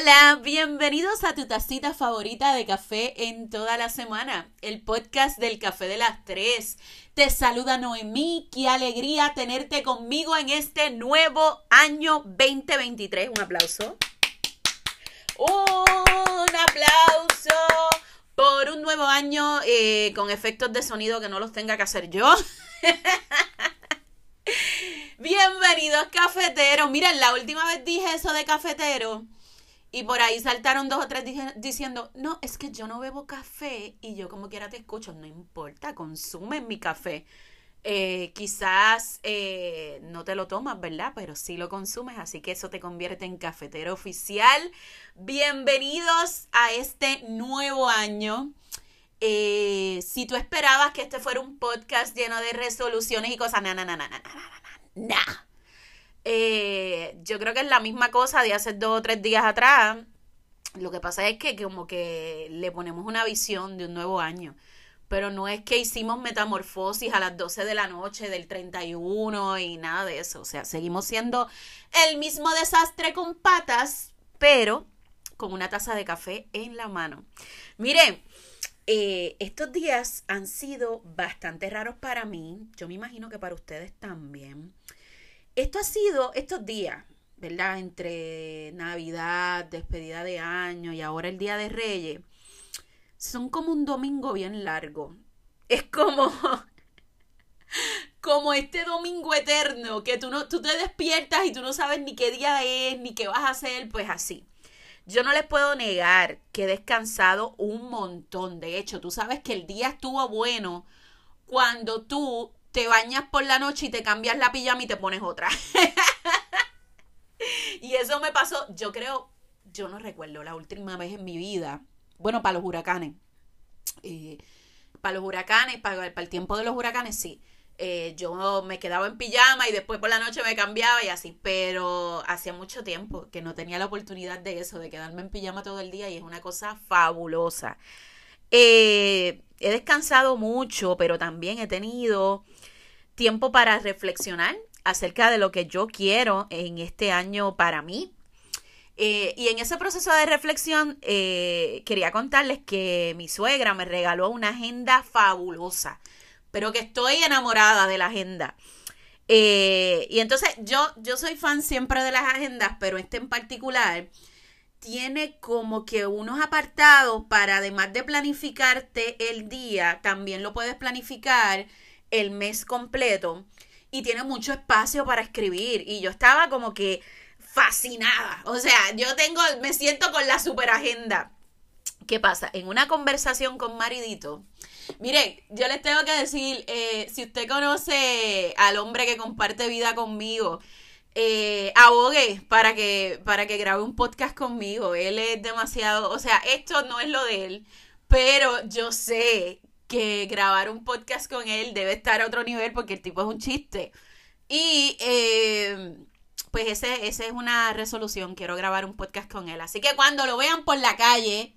Hola, bienvenidos a tu tacita favorita de café en toda la semana, el podcast del café de las tres. Te saluda Noemí, qué alegría tenerte conmigo en este nuevo año 2023. Un aplauso. Un aplauso por un nuevo año eh, con efectos de sonido que no los tenga que hacer yo. Bienvenidos cafeteros. Miren, la última vez dije eso de cafetero y por ahí saltaron dos o tres diciendo, no, es que yo no bebo café y yo como quiera te escucho, no importa, consumen mi café. Eh, quizás eh, no te lo tomas, ¿verdad? Pero sí lo consumes, así que eso te convierte en cafetero oficial. Bienvenidos a este nuevo año. Eh, si tú esperabas que este fuera un podcast lleno de resoluciones y cosas, na, na, na, na, na, na, na, na. Eh, yo creo que es la misma cosa de hace dos o tres días atrás. Lo que pasa es que como que le ponemos una visión de un nuevo año. Pero no es que hicimos metamorfosis a las 12 de la noche del 31 y nada de eso. O sea, seguimos siendo el mismo desastre con patas, pero con una taza de café en la mano. Miren, eh, estos días han sido bastante raros para mí. Yo me imagino que para ustedes también. Esto ha sido estos días, ¿verdad? Entre Navidad, despedida de año y ahora el Día de Reyes. Son como un domingo bien largo. Es como como este domingo eterno que tú no tú te despiertas y tú no sabes ni qué día es ni qué vas a hacer, pues así. Yo no les puedo negar que he descansado un montón. De hecho, tú sabes que el día estuvo bueno cuando tú te bañas por la noche y te cambias la pijama y te pones otra. y eso me pasó, yo creo, yo no recuerdo la última vez en mi vida, bueno, para los huracanes, eh, para los huracanes, para, el tiempo de los huracanes, sí. Eh, yo me quedaba en pijama y después por la noche me cambiaba y así, pero hacía mucho tiempo que no tenía la oportunidad de eso, de quedarme en pijama todo el día y es una cosa fabulosa. Eh, he descansado mucho, pero también he tenido tiempo para reflexionar acerca de lo que yo quiero en este año para mí. Eh, y en ese proceso de reflexión eh, quería contarles que mi suegra me regaló una agenda fabulosa, pero que estoy enamorada de la agenda. Y entonces yo, yo soy fan siempre de las agendas, pero este en particular tiene como que unos apartados para además de planificarte el día, también lo puedes planificar el mes completo y tiene mucho espacio para escribir. Y yo estaba como que fascinada. O sea, yo tengo, me siento con la super agenda. ¿Qué pasa? En una conversación con Maridito, mire, yo les tengo que decir, eh, si usted conoce al hombre que comparte vida conmigo, eh, para que, para que grabe un podcast conmigo. Él es demasiado, o sea, esto no es lo de él, pero yo sé que grabar un podcast con él debe estar a otro nivel porque el tipo es un chiste. Y eh, pues ese, esa es una resolución, quiero grabar un podcast con él. Así que cuando lo vean por la calle,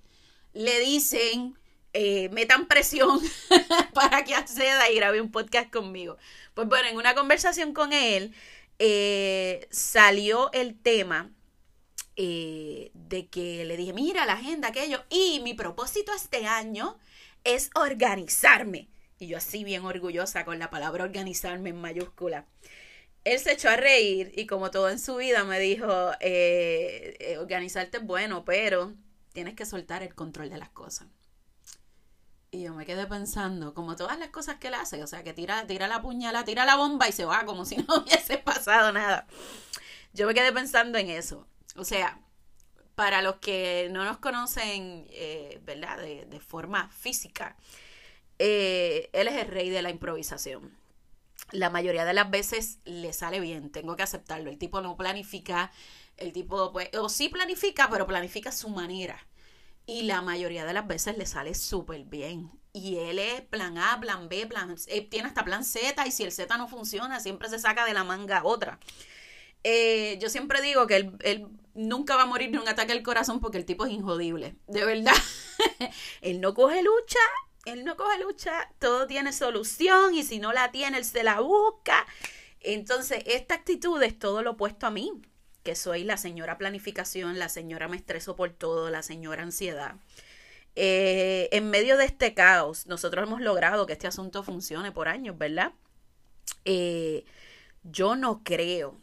le dicen, eh, metan presión para que acceda y grabe un podcast conmigo. Pues bueno, en una conversación con él eh, salió el tema de que le dije, mira la agenda, aquello. Y mi propósito este año es organizarme. Y yo así bien orgullosa con la palabra organizarme en mayúscula. Él se echó a reír y como todo en su vida me dijo, eh, eh, organizarte es bueno, pero tienes que soltar el control de las cosas. Y yo me quedé pensando, como todas las cosas que él hace, o sea, que tira, tira la puñalada, tira la bomba y se va como si no hubiese pasado nada. Yo me quedé pensando en eso. O sea, para los que no nos conocen, eh, ¿verdad? De, forma física, eh, él es el rey de la improvisación. La mayoría de las veces le sale bien, tengo que aceptarlo. El tipo no planifica, el tipo, pues, o sí planifica, pero planifica su manera. Y la mayoría de las veces le sale súper bien. Y él es plan A, plan B, plan C, tiene hasta plan Z, y si el Z no funciona, siempre se saca de la manga otra. Eh, yo siempre digo que él, nunca va a morir de un ataque al corazón porque el tipo es injodible. De verdad. él no coge lucha. Él no coge lucha. Todo tiene solución. Y si no la tiene, él se la busca. Entonces, esta actitud es todo lo opuesto a mí. Que soy la señora planificación, la señora me estreso por todo, la señora ansiedad. Eh, en medio de este caos, nosotros hemos logrado que este asunto funcione por años, ¿verdad? Eh, yo no creo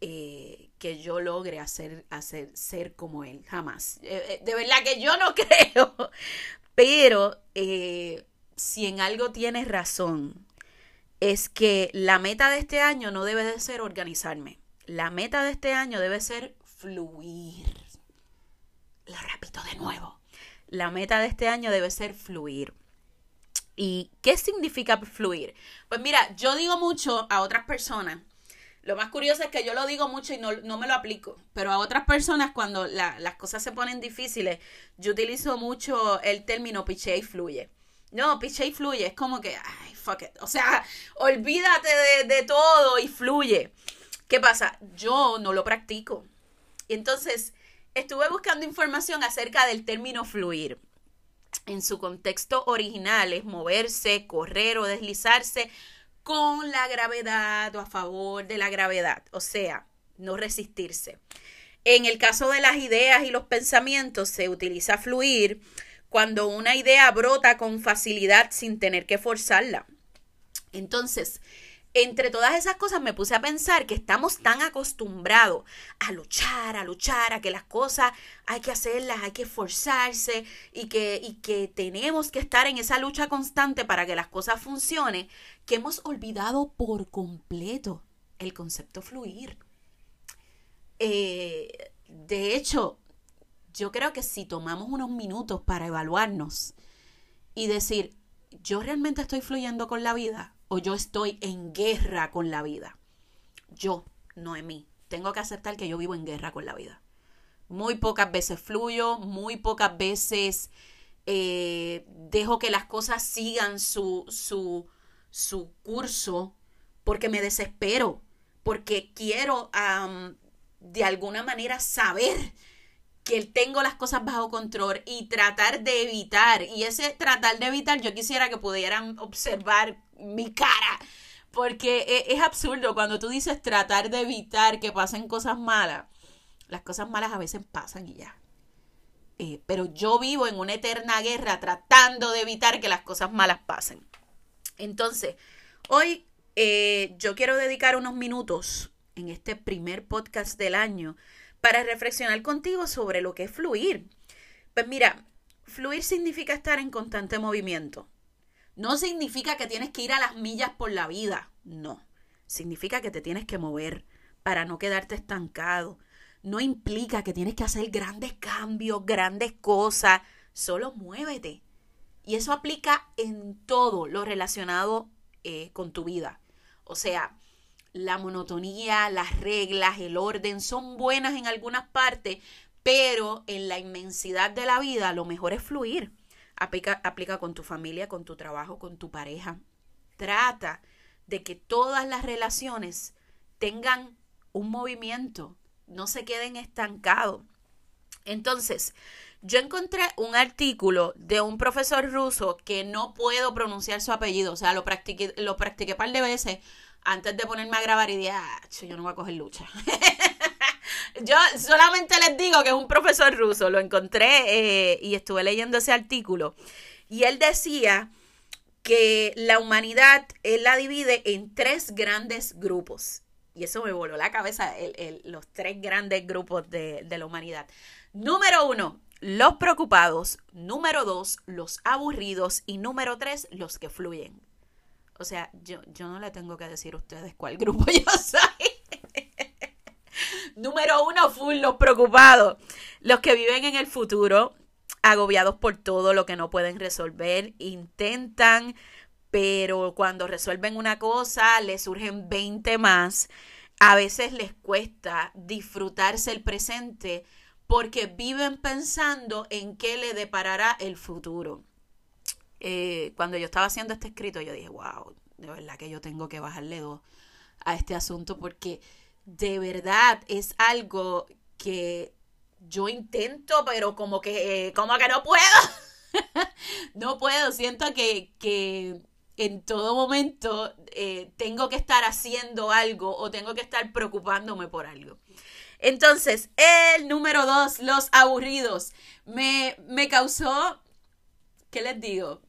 eh, que yo logre hacer, hacer ser como él, jamás. de verdad que yo no creo. Pero si en algo tienes razón, es que la meta de este año no debe de ser organizarme. La meta de este año debe ser fluir. Lo repito de nuevo. La meta de este año debe ser fluir. ¿Y qué significa fluir? Pues mira, yo digo mucho a otras personas. Lo más curioso es que yo lo digo mucho y no, me lo aplico. Pero a otras personas, cuando las cosas se ponen difíciles, yo utilizo mucho el término piché y fluye. No, piché y fluye. Es como que, ay, fuck it. O sea, olvídate de, de todo y fluye. ¿Qué pasa? Yo no lo practico. Y entonces estuve buscando información acerca del término fluir. En su contexto original es moverse, correr o deslizarse con la gravedad o a favor de la gravedad. O sea, no resistirse. En el caso de las ideas y los pensamientos se utiliza fluir cuando una idea brota con facilidad sin tener que forzarla. Entonces, entre todas esas cosas me puse a pensar que estamos tan acostumbrados a luchar, a luchar, a que las cosas hay que hacerlas, hay que esforzarse y que, y que tenemos que estar en esa lucha constante para que las cosas funcionen, que hemos olvidado por completo el concepto fluir. Eh, de hecho, yo creo que si tomamos unos minutos para evaluarnos y decir, yo realmente estoy fluyendo con la vida o yo estoy en guerra con la vida. Yo, no en mí. Tengo que aceptar que yo vivo en guerra con la vida. Muy pocas veces fluyo, muy pocas veces eh, dejo que las cosas sigan su, su, su curso porque me desespero, porque quiero de alguna manera saber que tengo las cosas bajo control y tratar de evitar. Y ese tratar de evitar, yo quisiera que pudieran observar mi cara. Porque e, es, absurdo cuando tú dices tratar de evitar que pasen cosas malas. Las cosas malas a veces pasan y ya. Eh, pero yo vivo en una eterna guerra tratando de evitar que las cosas malas pasen. Entonces, hoy eh, yo quiero dedicar unos minutos en este primer podcast del año para reflexionar contigo sobre lo que es fluir. Pues mira, fluir significa estar en constante movimiento. No significa que tienes que ir a las millas por la vida, no. Significa que te tienes que mover para no quedarte estancado. No implica que tienes que hacer grandes cambios, grandes cosas. Solo muévete. Y eso aplica en todo lo relacionado eh, con tu vida. O sea, la monotonía, las reglas, el orden son buenas en algunas partes, pero en la inmensidad de la vida lo mejor es fluir. Aplica, aplica con tu familia, con tu trabajo, con tu pareja. Trata de que todas las relaciones tengan un movimiento, no se queden estancados. Entonces, yo encontré un artículo de un profesor ruso que no puedo pronunciar su apellido, o sea, lo practiqué, lo practiqué un par de veces antes de ponerme a grabar y dije, ah, yo no voy a coger lucha. yo solamente les digo que es un profesor ruso, lo encontré eh, y estuve leyendo ese artículo. Y él decía que la humanidad, él la divide en tres grandes grupos. Y eso me voló la cabeza, los tres grandes grupos de, de la humanidad. Número uno, los preocupados. Número dos, los aburridos. Y número tres, los que fluyen. O sea, yo, yo no le tengo que decir a ustedes cuál grupo yo soy. Número uno, full, los preocupados. Los que viven en el futuro, agobiados por todo lo que no pueden resolver, intentan, pero cuando resuelven una cosa, les surgen 20 más. A veces les cuesta disfrutarse el presente porque viven pensando en qué le deparará el futuro. Eh, cuando yo estaba haciendo este escrito, yo dije, wow, de verdad que yo tengo que bajarle dos a este asunto porque de verdad es algo que yo intento, pero como que, como que no puedo. no puedo, siento que, que en todo momento eh, tengo que estar haciendo algo o tengo que estar preocupándome por algo. Entonces, el número dos, los aburridos. Me, me causó, ¿qué les digo?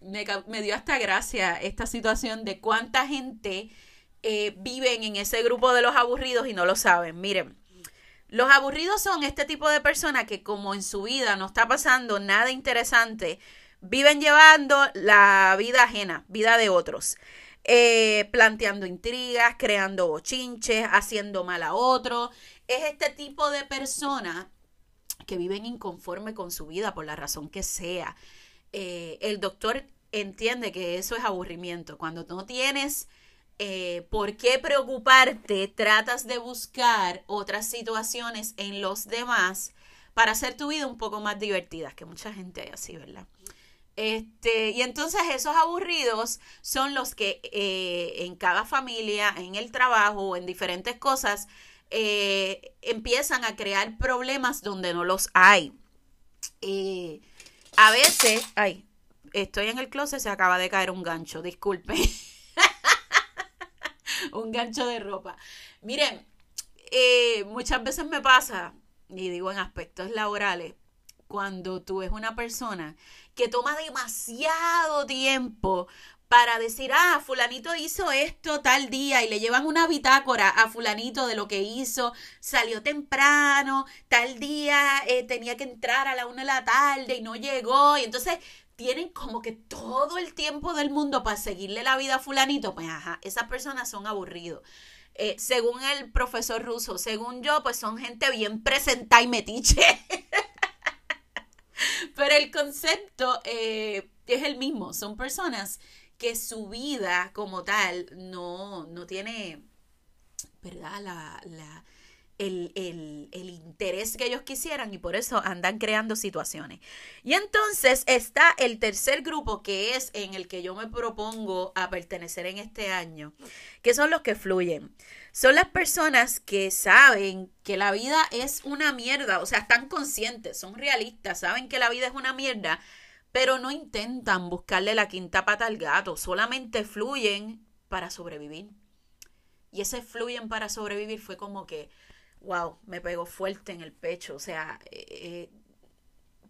Me, dio hasta gracia esta situación de cuánta gente eh, viven en ese grupo de los aburridos y no lo saben. Miren, los aburridos son este tipo de personas que como en su vida no está pasando nada interesante, viven llevando la vida ajena, vida de otros. Eh, planteando intrigas, creando bochinches, haciendo mal a otros. Es este tipo de personas que viven inconforme con su vida por la razón que sea. Eh, el doctor entiende que eso es aburrimiento. Cuando no tienes eh, por qué preocuparte, tratas de buscar otras situaciones en los demás para hacer tu vida un poco más divertida, que mucha gente hay así, ¿verdad? Este, y entonces esos aburridos son los que eh, en cada familia, en el trabajo en diferentes cosas, empiezan a crear problemas donde no los hay. A veces, ay, estoy en el closet, se acaba de caer un gancho, disculpe. un gancho de ropa. Miren, muchas veces me pasa, y digo en aspectos laborales, cuando tú ves una persona que toma demasiado tiempo para decir, ah, fulanito hizo esto tal día y le llevan una bitácora a fulanito de lo que hizo, salió temprano, tal día eh, tenía que entrar a la una de la tarde y no llegó, y entonces tienen como que todo el tiempo del mundo para seguirle la vida a fulanito, pues ajá, esas personas son aburridos. Eh, según el profesor ruso, según yo, pues son gente bien presentada y metiche. Pero el concepto eh, es el mismo. Son personas que su vida como tal no, no tiene, ¿verdad? La, la, el, el, el, interés que ellos quisieran y por eso andan creando situaciones. Y entonces está el tercer grupo que es en el que yo me propongo a pertenecer en este año, que son los que fluyen. Son las personas que saben que la vida es una mierda, o sea, están conscientes, son realistas, saben que la vida es una mierda, pero no intentan buscarle la quinta pata al gato, solamente fluyen para sobrevivir. Y ese fluyen para sobrevivir fue como que wow, me pegó fuerte en el pecho. O sea, eh,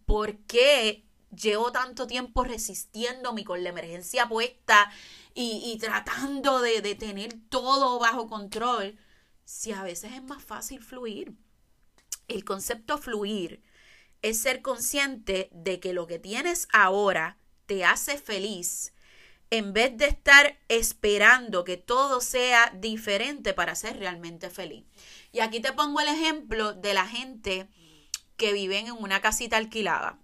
¿por qué llevo tanto tiempo resistiéndome con la emergencia puesta y, tratando de, de tener todo bajo control? Si a veces es más fácil fluir. El concepto fluir es ser consciente de que lo que tienes ahora te hace feliz en vez de estar esperando que todo sea diferente para ser realmente feliz. Y aquí te pongo el ejemplo de la gente que viven en una casita alquilada.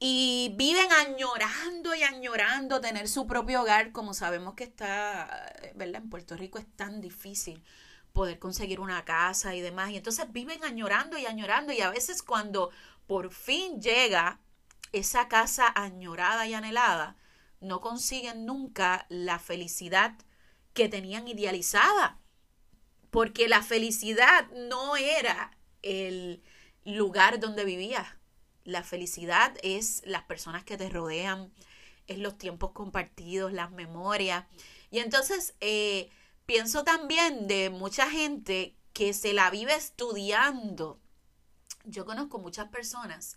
Y viven añorando y añorando tener su propio hogar, como sabemos que está, ¿verdad? En Puerto Rico es tan difícil poder conseguir una casa y demás. Y entonces viven añorando y añorando y a veces cuando por fin llega esa casa añorada y anhelada, no consiguen nunca la felicidad que tenían idealizada porque la felicidad no era el lugar donde vivías. La felicidad es las personas que te rodean, es los tiempos compartidos, las memorias. Y entonces eh, pienso también de mucha gente que se la vive estudiando. Yo conozco muchas personas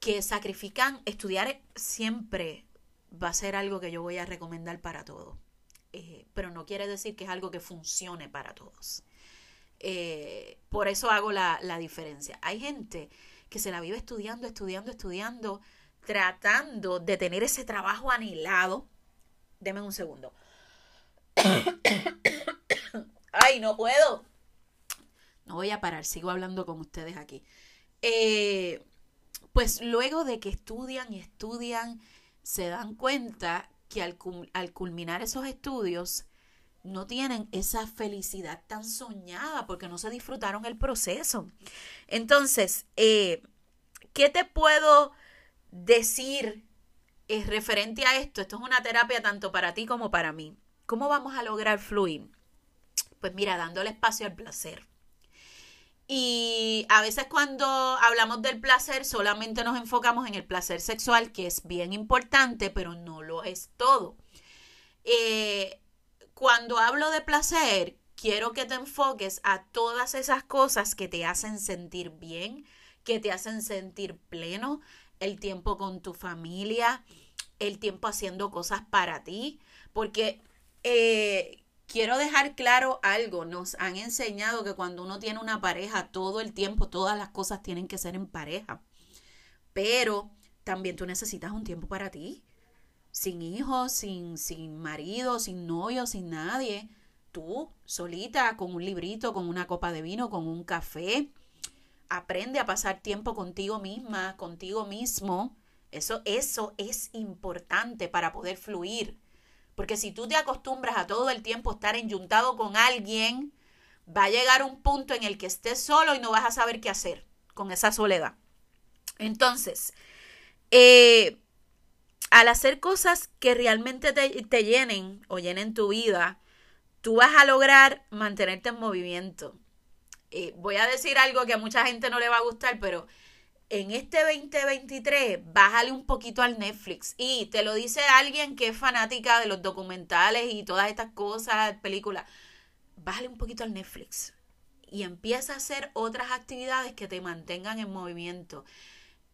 que sacrifican estudiar siempre va a ser algo que yo voy a recomendar para todos. Eh, pero no quiere decir que es algo que funcione para todos. Eh, por eso hago la, la diferencia. Hay gente que se la vive estudiando, estudiando, estudiando, tratando de tener ese trabajo anhelado. Deme un segundo. Ay, no puedo. No voy a parar, sigo hablando con ustedes aquí. Eh, pues luego de que estudian y estudian, se dan cuenta que al, culminar esos estudios no tienen esa felicidad tan soñada porque no se disfrutaron el proceso. Entonces, eh, ¿qué te puedo decir es referente a esto? Esto es una terapia tanto para ti como para mí. ¿Cómo vamos a lograr fluir? Pues mira, dándole espacio al placer. Y a veces cuando hablamos del placer solamente nos enfocamos en el placer sexual, que es bien importante, pero no lo es todo. Eh, cuando hablo de placer, quiero que te enfoques a todas esas cosas que te hacen sentir bien, que te hacen sentir pleno, el tiempo con tu familia, el tiempo haciendo cosas para ti, porque eh, quiero dejar claro algo, nos han enseñado que cuando uno tiene una pareja, todo el tiempo, todas las cosas tienen que ser en pareja, pero también tú necesitas un tiempo para ti, sin hijos, sin, sin marido, sin novio, sin nadie tú solita, con un librito, con una copa de vino, con un café. Aprende a pasar tiempo contigo misma, contigo mismo. Eso, eso es importante para poder fluir. Porque si tú te acostumbras a todo el tiempo estar enyuntado con alguien, va a llegar un punto en el que estés solo y no vas a saber qué hacer con esa soledad. Entonces, eh, al hacer cosas que realmente te, llenen o llenen tu vida, tú vas a lograr mantenerte en movimiento. Eh, voy a decir algo que a mucha gente no le va a gustar, pero en este 2023 bájale un poquito al Netflix. Y te lo dice alguien que es fanática de los documentales y todas estas cosas, películas. Bájale un poquito al Netflix y empieza a hacer otras actividades que te mantengan en movimiento.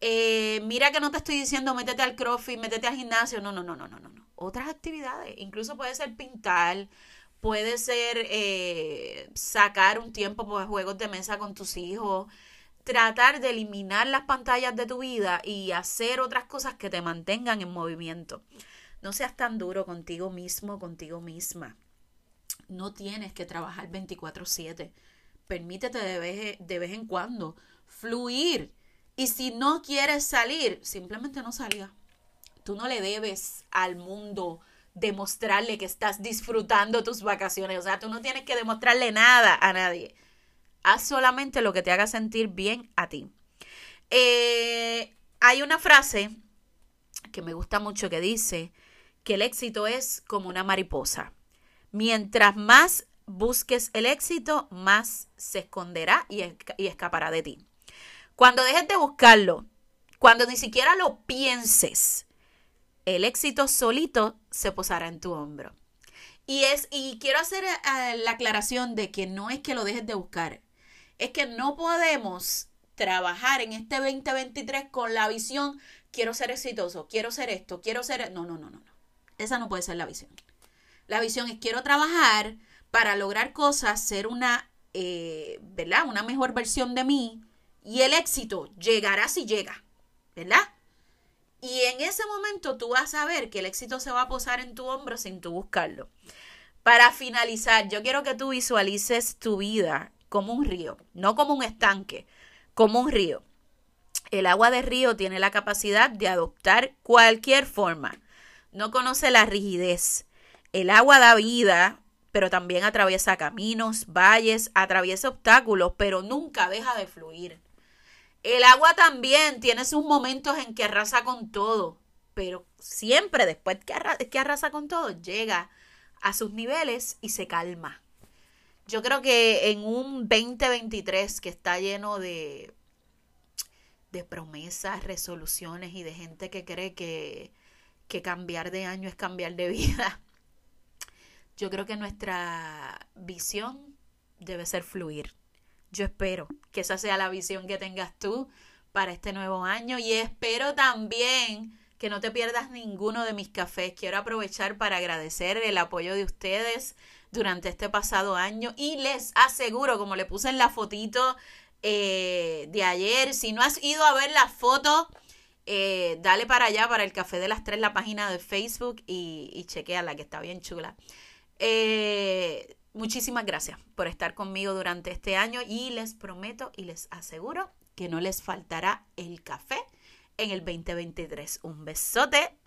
Eh, mira que no te estoy diciendo métete al crossfit, métete al gimnasio, no, no, no, no, no, no. Otras actividades, incluso puede ser pintar, puede ser eh, sacar un tiempo para juegos de mesa con tus hijos, tratar de eliminar las pantallas de tu vida y hacer otras cosas que te mantengan en movimiento. No seas tan duro contigo mismo, contigo misma. No tienes que trabajar 24/7. Permítete de vez, de vez en cuando fluir. Y si no quieres salir, simplemente no salga. Tú no le debes al mundo demostrarle que estás disfrutando tus vacaciones. O sea, tú no tienes que demostrarle nada a nadie. Haz solamente lo que te haga sentir bien a ti. Eh, hay una frase que me gusta mucho que dice que el éxito es como una mariposa. Mientras más busques el éxito, más se esconderá y, y escapará de ti. Cuando dejes de buscarlo, cuando ni siquiera lo pienses, el éxito solito se posará en tu hombro. Y es, y quiero hacer eh, la aclaración de que no es que lo dejes de buscar, es que no podemos trabajar en este 2023 con la visión, quiero ser exitoso, quiero ser esto, quiero ser... No, no, no, no, no. Esa no puede ser la visión. La visión es quiero trabajar para lograr cosas, ser una, eh, ¿verdad? Una mejor versión de mí y el éxito llegará si llega, ¿verdad? Y en ese momento tú vas a ver que el éxito se va a posar en tu hombro sin tú buscarlo. Para finalizar, yo quiero que tú visualices tu vida como un río, no como un estanque, como un río. El agua de río tiene la capacidad de adoptar cualquier forma. No conoce la rigidez. El agua da vida, pero también atraviesa caminos, valles, atraviesa obstáculos, pero nunca deja de fluir. El agua también tiene sus momentos en que arrasa con todo, pero siempre después que, que arrasa con todo, llega a sus niveles y se calma. Yo creo que en un 2023 que está lleno de, de promesas, resoluciones y de gente que cree que, que cambiar de año es cambiar de vida, yo creo que nuestra visión debe ser fluir. Yo espero que esa sea la visión que tengas tú para este nuevo año y espero también que no te pierdas ninguno de mis cafés. Quiero aprovechar para agradecer el apoyo de ustedes durante este pasado año y les aseguro, como le puse en la fotito eh, de ayer, si no has ido a ver la foto, eh, dale para allá, para el Café de las Tres, la página de Facebook y, y chequeala, que está bien chula. Eh, Muchísimas gracias por estar conmigo durante este año y les prometo y les aseguro que no les faltará el café en el 2023. Un besote